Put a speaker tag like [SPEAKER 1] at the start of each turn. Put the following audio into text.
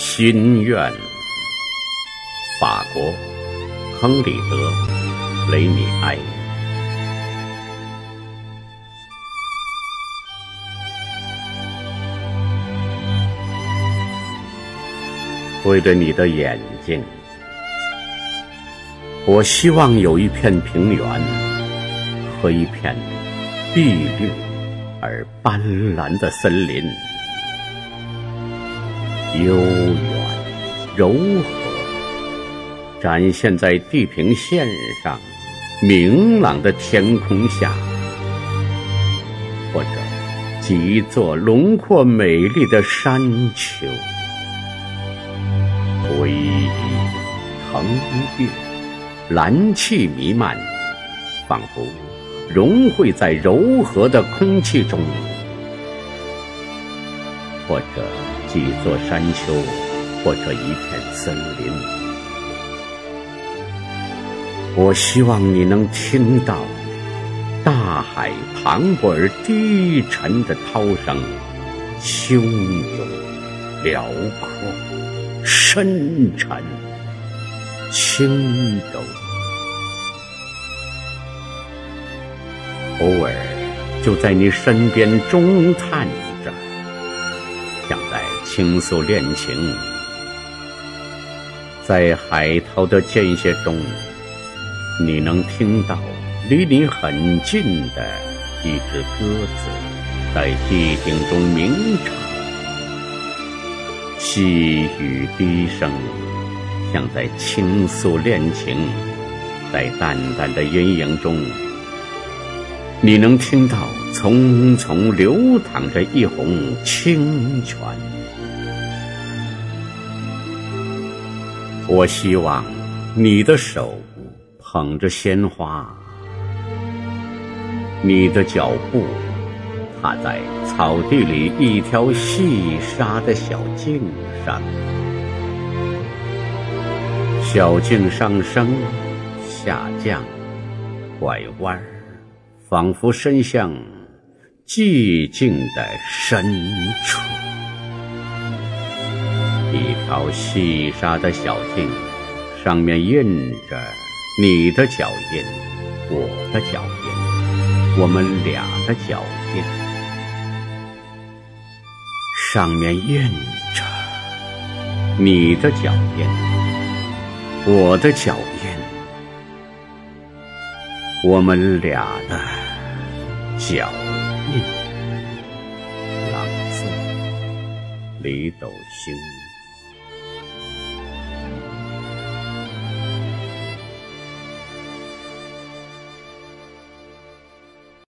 [SPEAKER 1] 心愿，法国，亨里德·雷米埃。对着你的眼睛，我希望有一片平原和一片碧绿而斑斓的森林。悠远、柔和，展现在地平线上明朗的天空下，或者几座轮廓美丽的山丘，逶迤腾跃，蓝气弥漫，仿佛融汇在柔和的空气中，或者。几座山丘，或者一片森林，我希望你能听到大海磅礴而低沉的涛声，汹涌、辽阔、深沉、轻柔，偶尔就在你身边中叹。倾诉恋情，在海涛的间歇中，你能听到离你很近的一只鸽子在寂静中鸣唱，细语低声，像在倾诉恋情。在淡淡的阴影中，你能听到匆匆流淌着一泓清泉。我希望你的手捧着鲜花，你的脚步踏在草地里一条细沙的小径上，小径上升、下降、拐弯，仿佛伸向寂静的深处。一条细沙的小径，上面印。着你的脚印，我的脚印，我们俩的脚印。上面印。着你的脚印，我的脚印，我们俩的脚印。朗诵：李斗星。